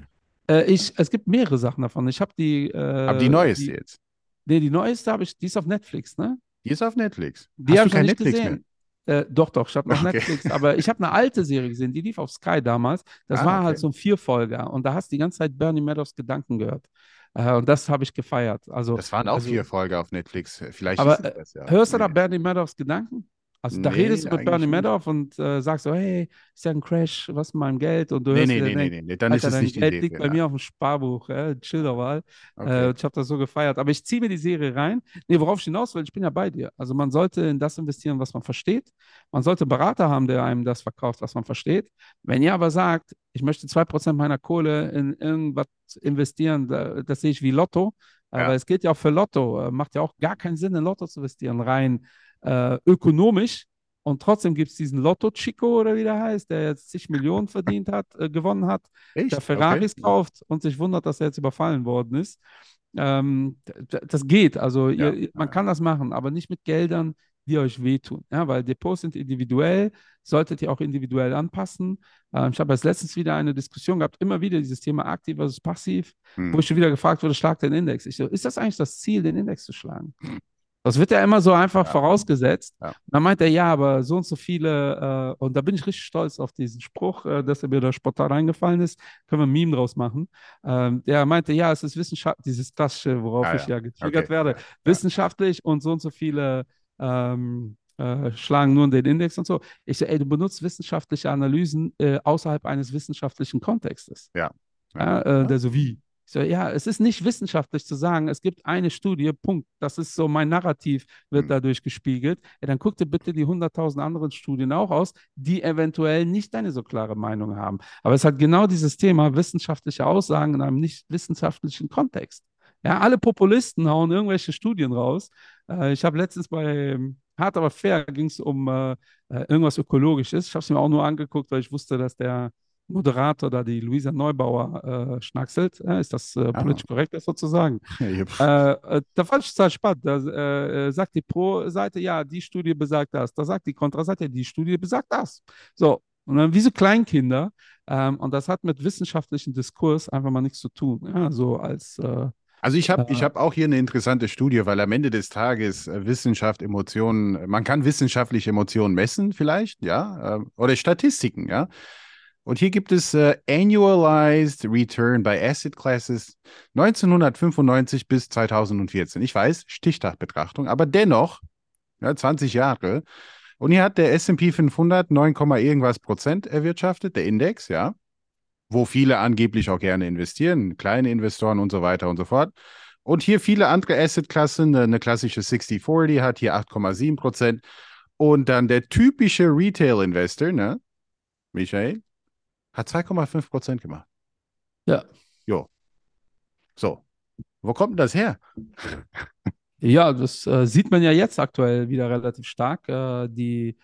äh, ich, es gibt mehrere Sachen davon. Ich habe die. Äh, Aber die neueste die, jetzt. Nee, die neueste habe ich, die ist auf Netflix, ne? Die ist auf Netflix. Die habe ich kein nicht Netflix gesehen. Äh, doch, doch, ich habe noch Okay. Netflix, aber ich habe eine alte Serie gesehen, die lief auf Sky damals. Das Ah, war okay. halt so ein Vierfolger und da hast du die ganze Zeit Bernie Madoffs Gedanken gehört. Äh, und das habe ich gefeiert. Also, Das waren auch also, vier Folgen auf Netflix. Vielleicht Aber, ist es das ja. Hörst du da. Bernie Madoffs Gedanken? Also da Nee, redest du mit Bernie. Madoff und äh, sagst so, hey, ist ja ein Crash, was mit meinem Geld? Und du Nee, hörst nee, dir nee, nee, nee, dann ist Alter, es dein nicht Geld Serie. liegt bei ja. mir auf dem Sparbuch, äh, chill doch mal. Äh, Okay. und ich habe das so gefeiert. Aber ich ziehe mir die Serie rein. Nee, worauf ich hinaus will, ich bin ja bei dir. Also man sollte in das investieren, was man versteht. Man sollte einen Berater haben, der einem das verkauft, was man versteht. Wenn ihr aber sagt, ich möchte 2% meiner Kohle in irgendwas investieren, da, das sehe ich wie Lotto, äh, Ja. es geht ja auch für Lotto. Äh, macht ja auch gar keinen Sinn, in Lotto zu investieren, rein äh, ökonomisch. Und trotzdem gibt es diesen Lotto-Chico oder wie der heißt, der jetzt zig Millionen verdient hat, äh, gewonnen hat, Echt? der Ferraris Okay. kauft und sich wundert, dass er jetzt überfallen worden ist. Ähm, das geht. Also Ja, ihr, man kann das machen, aber nicht mit Geldern, die euch wehtun. Ja, weil Depots sind individuell, solltet ihr auch individuell anpassen. Ähm, ich habe jetzt letztens wieder eine Diskussion gehabt, immer wieder dieses Thema aktiv versus passiv, Hm. wo ich schon wieder gefragt wurde, schlag den Index. Ich so, ist das eigentlich das Ziel, den Index zu schlagen? Das wird ja immer so einfach Ja. vorausgesetzt. Ja. Dann meint er, ja, aber so und so viele, äh, und da bin ich richtig stolz auf diesen Spruch, äh, dass er mir da spontan reingefallen ist. Können wir ein Meme draus machen. Ähm, der meinte, ja, es ist wissenschaftlich, dieses klassische, worauf Ah, ich ja. ja getriggert Okay. werde, Ja. wissenschaftlich und so und so viele ähm, äh, schlagen nur den Index und so. Ich so, ey, du benutzt wissenschaftliche Analysen äh, außerhalb eines wissenschaftlichen Kontextes. Ja. Ja, äh, der so wie. Ich so, ja, es ist nicht wissenschaftlich zu sagen, es gibt eine Studie, Punkt. Das ist so mein Narrativ, wird Hm. dadurch gespiegelt. Ja, dann guck dir bitte die 100.000 anderen Studien auch aus, die eventuell nicht eine so klare Meinung haben. Aber es hat genau dieses Thema wissenschaftliche Aussagen in einem nicht wissenschaftlichen Kontext. Ja, alle Populisten hauen irgendwelche Studien raus. Äh, ich habe letztens bei ähm, Hart aber fair ging es um äh, äh, irgendwas Ökologisches. Ich habe es mir auch nur angeguckt, weil ich wusste, dass der Moderator da die Luisa Neubauer äh, schnackselt. Äh, ist das äh, politisch korrekt, das sozusagen? Ja. Äh, äh, da fand ich total spannend. Da sagt die Pro-Seite, ja, die Studie besagt das. Da sagt die Kontra-Seite, die Studie besagt das. So, und dann wie so Kleinkinder. Ähm, und das hat mit wissenschaftlichem Diskurs einfach mal nichts zu tun. Ja, so als äh, Also ich habe Äh, ich hab auch hier eine interessante Studie, weil am Ende des Tages äh, Wissenschaft, Emotionen, man kann wissenschaftliche Emotionen messen vielleicht, ja, äh, oder Statistiken, ja. Und hier gibt es äh, Annualized Return by Asset Classes 1995 bis 2014. Ich weiß, Stichtagbetrachtung, aber dennoch, ja, 20 Jahre. Und hier hat der S&P 500 9, irgendwas Prozent erwirtschaftet, der Index, ja wo viele angeblich auch gerne investieren, kleine Investoren und so weiter und so fort. Und hier viele andere Assetklassen, eine klassische 60-40 hat hier 8,7 Prozent. Und dann der typische Retail-Investor, ne, Michael, hat 2,5 Prozent gemacht. Ja. Jo. So. Wo kommt denn das her? Ja, das äh, sieht man ja jetzt aktuell wieder relativ stark. Äh, die,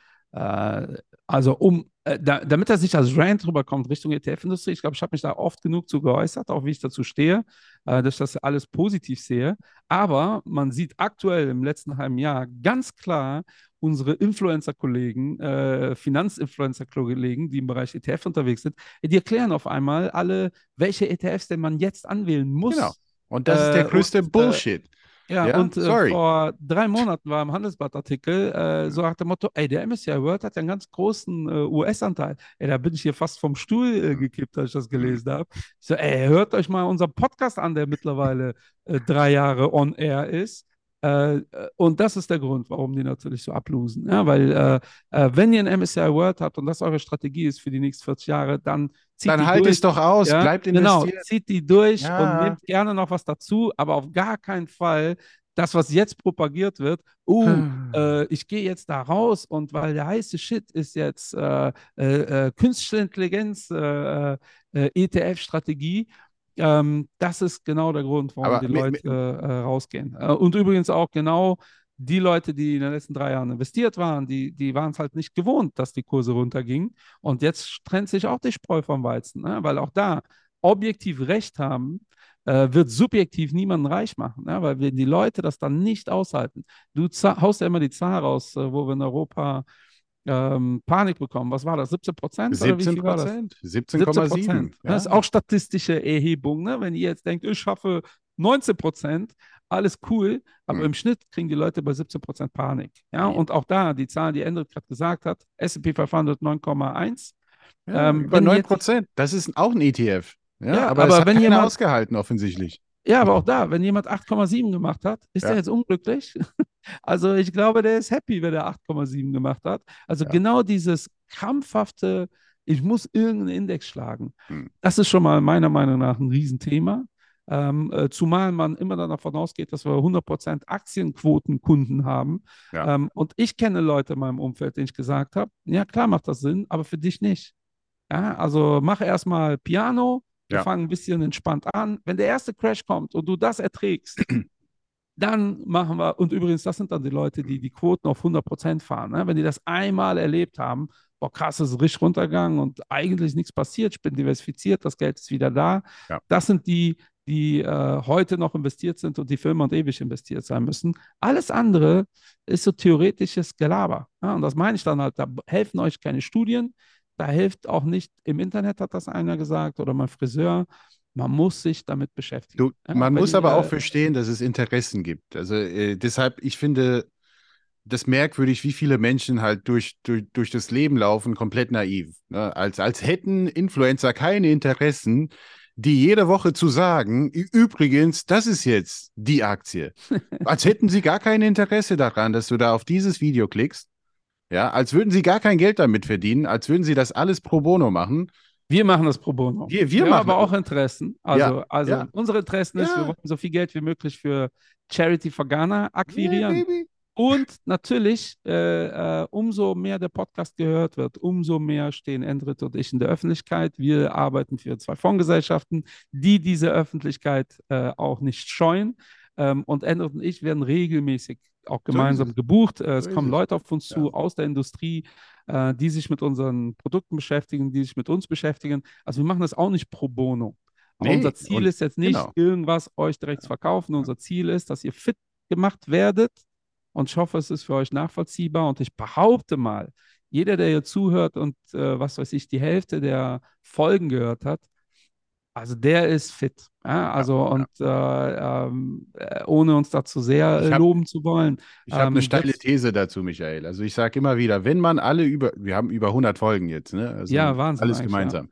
also um, äh, da, damit das nicht als Rant rüberkommt Richtung ETF-Industrie, ich glaube, ich habe mich da oft genug zu geäußert, auch wie ich dazu stehe, äh, dass ich das alles positiv sehe. Aber man sieht aktuell im letzten halben Jahr ganz klar unsere Influencer-Kollegen, äh, Finanzinfluencer-Kollegen, die im Bereich ETF unterwegs sind, die erklären auf einmal alle, welche ETFs denn man jetzt anwählen muss. Genau. Und das ist der Äh, größte und, äh, Bullshit. Ja, Ja, und äh, vor drei Monaten war im Handelsblattartikel äh, so nach dem Motto, ey, der MSCI World hat ja einen ganz großen äh, US-Anteil. Ey, da bin ich hier fast vom Stuhl äh, gekippt, als ich das gelesen habe. Ich so, ey, hört euch mal unseren Podcast an, der mittlerweile äh, drei Jahre on air ist. Äh, äh, und das ist der Grund, warum die natürlich so ablosen. Ja, weil äh, äh, wenn ihr ein MSCI World habt und das eure Strategie ist für die nächsten 40 Jahre, dann zieht Dann die halt durch. es doch aus, Ja, bleibt genau, investiert. zieht die durch Ja. und nehmt gerne noch was dazu, aber auf gar keinen Fall das, was jetzt propagiert wird. Uh, Hm. äh, ich gehe jetzt da raus und weil der heiße Shit ist jetzt äh, äh, äh, künstliche Intelligenz, äh, ETF-Strategie. Ähm, das ist genau der Grund, warum Aber die Leute äh, äh, rausgehen. Äh, und übrigens auch genau die Leute, die in den letzten drei Jahren investiert waren, die, die waren es halt nicht gewohnt, dass die Kurse runtergingen. Und jetzt trennt sich auch die Spreu vom Weizen, ne? weil auch da objektiv Recht haben, äh, wird subjektiv niemanden reich machen, ne? weil wenn die Leute das dann nicht aushalten. Du haust ja immer die Zahl raus, äh, wo wir in Europa ähm, Panik bekommen. Was war das? 17 Prozent? Oder wie 17 viel war das? Prozent? 17 17,7. Prozent. Das ist auch statistische Erhebung. Ne? Wenn ihr jetzt denkt, ich schaffe 19 Prozent, alles cool, aber Hm. im Schnitt kriegen die Leute bei 17 Prozent Panik. Ja? Ja. Und auch da, die Zahl, die Endrit gerade gesagt hat, S&P 500 9,1. Ja, Ähm, über wenn 9 jetzt- Prozent. Das ist auch ein ETF. Ja, Ja, aber, aber es hat wenn jemand- ausgehalten, offensichtlich. Ja, aber auch da, wenn jemand 8,7 gemacht hat, ist Ja. er jetzt unglücklich? Also ich glaube, der ist happy, wenn er 8,7 gemacht hat. Also Ja. genau dieses krampfhafte, ich muss irgendeinen Index schlagen. Hm. Das ist schon mal meiner Meinung nach ein Riesenthema. Ähm, äh, zumal man immer dann davon ausgeht, dass wir 100% Aktienquotenkunden haben. Ja. Ähm, und ich kenne Leute in meinem Umfeld, denen ich gesagt habe, ja klar macht das Sinn, aber für dich nicht. Ja, also mach erstmal Piano, wir Ja. fangen ein bisschen entspannt an. Wenn der erste Crash kommt und du das erträgst, Dann machen wir, und übrigens, das sind dann die Leute, die die Quoten auf 100% fahren. Ne? Wenn die das einmal erlebt haben, boah, krass, es ist richtig runtergegangen und eigentlich nichts passiert, ich bin diversifiziert, das Geld ist wieder da. Ja. Das sind die, die äh, heute noch investiert sind und die für immer und ewig investiert sein müssen. Alles andere ist so theoretisches Gelaber. Ja? Und das meine ich dann halt, da helfen euch keine Studien, da hilft auch nicht, im Internet hat das einer gesagt oder mein Friseur, man muss sich damit beschäftigen. Du, Ja, man muss aber ihr- auch verstehen, dass es Interessen gibt. Also äh, deshalb, ich finde das merkwürdig, wie viele Menschen halt durch, durch, durch das Leben laufen, komplett naiv. Ne? Als, als hätten Influencer keine Interessen, die jede Woche zu sagen, "Ü- übrigens, das ist jetzt die Aktie. Als hätten sie gar kein Interesse daran, dass du da auf dieses Video klickst. Ja, als würden sie gar kein Geld damit verdienen, als würden sie das alles pro bono machen. Wir machen das pro bono. Wir- wir haben machen aber auch Interessen. Also, Ja, also ja. unsere Interessen ist, Ja. wir wollen so viel Geld wie möglich für Charity for Ghana akquirieren. Yeah. Und natürlich, äh, äh, umso mehr der Podcast gehört wird, umso mehr stehen Endrit und ich in der Öffentlichkeit. Wir arbeiten für zwei Fondsgesellschaften, die diese Öffentlichkeit äh, auch nicht scheuen. Ähm, und Endrit und ich werden regelmäßig auch gemeinsam es. gebucht. Äh, es kommen. Leute auf uns zu Ja. aus der Industrie, äh, die sich mit unseren Produkten beschäftigen, die sich mit uns beschäftigen. Also wir machen das auch nicht pro bono. Aber Nee, unser Ziel ist jetzt nicht, genau. irgendwas euch direkt zu verkaufen. Unser Ziel ist, dass ihr fit gemacht werdet. Und ich hoffe, es ist für euch nachvollziehbar. Und ich behaupte mal, jeder, der hier zuhört und äh, was weiß ich, die Hälfte der Folgen gehört hat, also der ist fit. Ja? Also und Äh, ähm, äh, ohne uns dazu sehr äh, hab- loben zu wollen. Ich habe eine Ähm, steile These dazu, Michael. Also ich sage immer wieder, wenn man alle über, wir haben über 100 Folgen jetzt, ne? Also Ja, Wahnsinn Alles gemeinsam.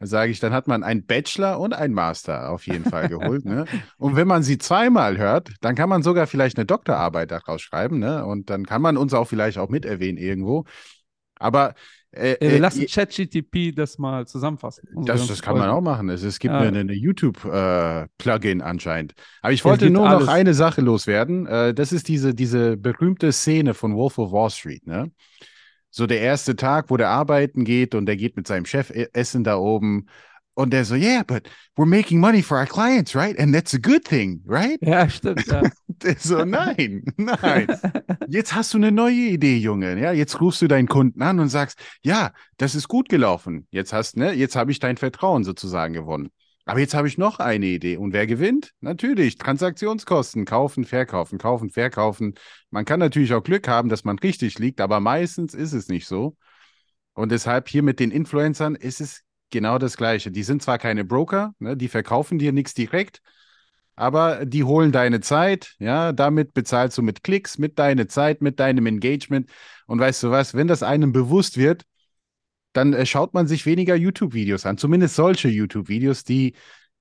Dann sage ich, dann hat man einen Bachelor und einen Master auf jeden Fall geholt. ne? Und wenn man sie zweimal hört, dann kann man sogar vielleicht eine Doktorarbeit daraus schreiben. Ne? Und dann kann man uns auch vielleicht auch mit erwähnen irgendwo. Aber äh, Äh, wir äh, lassen ChatGTP das mal zusammenfassen. unsere das, das kann man auch machen. Es, es gibt Ja. eine, eine YouTube-Plugin anscheinend. Aber ich wollte nur alles. noch eine Sache loswerden. Äh, das ist diese, diese berühmte Szene von Wolf of Wall Street. Ne? So der erste Tag, wo der arbeiten geht und der geht mit seinem Chef e- essen da oben. Und der so, yeah, but we're making money for our clients, right? And that's a good thing, right? Ja, stimmt. Ja. Der so, nein, nein. Jetzt hast du eine neue Idee, Junge. Ja, jetzt rufst du deinen Kunden an und sagst, ja, das ist gut gelaufen. Jetzt hast, ne, jetzt habe ich dein Vertrauen sozusagen gewonnen. Aber jetzt habe ich noch eine Idee. Und wer gewinnt? Natürlich, Transaktionskosten. Kaufen, verkaufen, kaufen, verkaufen. Man kann natürlich auch Glück haben, dass man richtig liegt, aber meistens ist es nicht so. Und deshalb hier mit den Influencern ist es genau das Gleiche. Die sind zwar keine Broker, ne, die verkaufen dir nichts direkt, aber die holen deine Zeit, ja, damit bezahlst du mit Klicks, mit deiner Zeit, mit deinem Engagement. Und weißt du was, wenn das einem bewusst wird, dann äh, schaut man sich weniger YouTube-Videos an, zumindest solche YouTube-Videos, die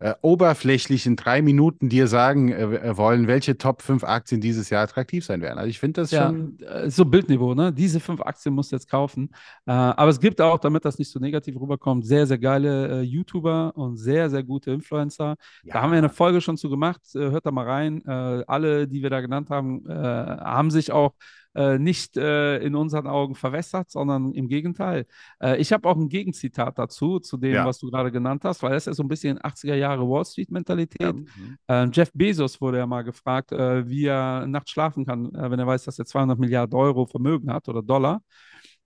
äh, oberflächlich in drei Minuten dir sagen äh, äh, wollen, welche Top 5 Aktien dieses Jahr attraktiv sein werden. Also ich finde das Ja, schon. äh, so Bildniveau, ne? Diese fünf Aktien musst du jetzt kaufen. Äh, aber es gibt auch, damit das nicht so negativ rüberkommt, sehr, sehr geile YouTuber und sehr, sehr gute Influencer. Da haben wir eine Folge schon zu gemacht. Hört da mal rein. Alle, die wir da genannt haben, haben sich auch äh, nicht äh, in unseren Augen verwässert, sondern im Gegenteil. Äh, ich habe auch ein Gegenzitat dazu, zu dem, Ja. was du gerade genannt hast, weil das ist so ein bisschen 80er Jahre Wall Street-Mentalität. Ja, mhm. Ähm, Jeff Bezos wurde ja mal gefragt, äh, wie er nachts schlafen kann, äh, wenn er weiß, dass er 200 Milliarden Euro Vermögen hat oder Dollar.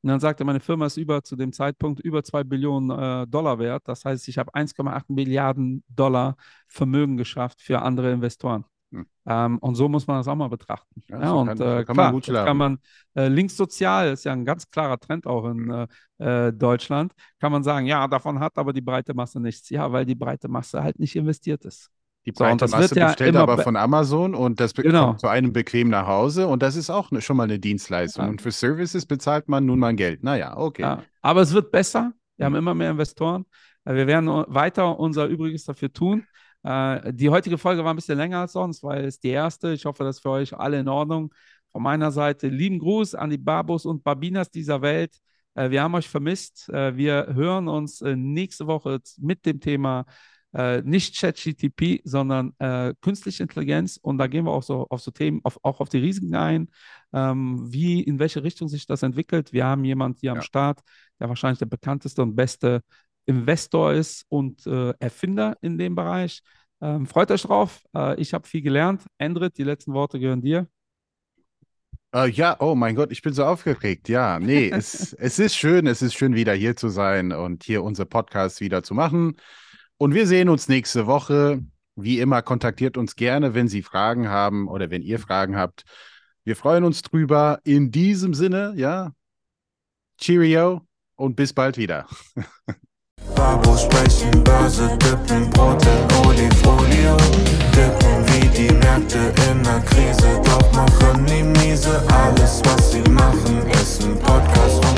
Und dann sagte er, meine Firma ist über zu dem Zeitpunkt über 2 Billionen äh, Dollar wert. Das heißt, ich habe 1,8 Milliarden Dollar Vermögen geschafft für andere Investoren. Hm. Ähm, und so muss man das auch mal betrachten. Ja, Ja, so und kann- so äh, kann man klar, gut das kann man äh, linkssozial, ist ja ein ganz klarer Trend auch in äh, äh, Deutschland, kann man sagen, ja, davon hat aber die breite Masse nichts. Ja, weil die breite Masse halt nicht investiert ist. Die So, breite das Masse ja bestellt immer aber be- von Amazon und das Genau. kommt zu einem bequem nach Hause und das ist auch ne, schon mal eine Dienstleistung. Ja. Und für Services bezahlt man nun mal Geld. Naja, okay. Ja, aber es wird besser. Wir haben Mhm. immer mehr Investoren. Äh, Wir werden weiter unser Übriges dafür tun. Äh, Die heutige Folge war ein bisschen länger als sonst, weil es die erste. Ich hoffe, das ist für euch alle in Ordnung. Von meiner Seite lieben Gruß an die Babos und Babinas dieser Welt. Äh, Wir haben euch vermisst. Äh, Wir hören uns äh, nächste Woche mit dem Thema äh, nicht ChatGTP, sondern äh, künstliche Intelligenz. Und da gehen wir auch so auf so Themen, auf, auch auf die Risiken ein, ähm, wie, in welche Richtung sich das entwickelt. Wir haben jemanden hier am Ja. Start, der wahrscheinlich der bekannteste und beste Investor ist und äh, Erfinder in dem Bereich. Ähm, freut euch drauf. Äh, ich habe viel gelernt. Endrit, die letzten Worte gehören dir. Äh, ja, oh mein Gott, ich bin so aufgeregt. Ja, nee, es, es ist schön, es ist schön, wieder hier zu sein und hier unser Podcast wieder zu machen. Und wir sehen uns nächste Woche. Wie immer, kontaktiert uns gerne, wenn Sie Fragen haben oder wenn ihr Fragen habt. Wir freuen uns drüber. In diesem Sinne, ja, Cheerio und bis bald wieder. Babos sprechen, Börse, dippen, Brot in Olifolio. Dippen wie die Märkte in der Krise, doch machen die miese. Alles, was sie machen, ist ein Podcast und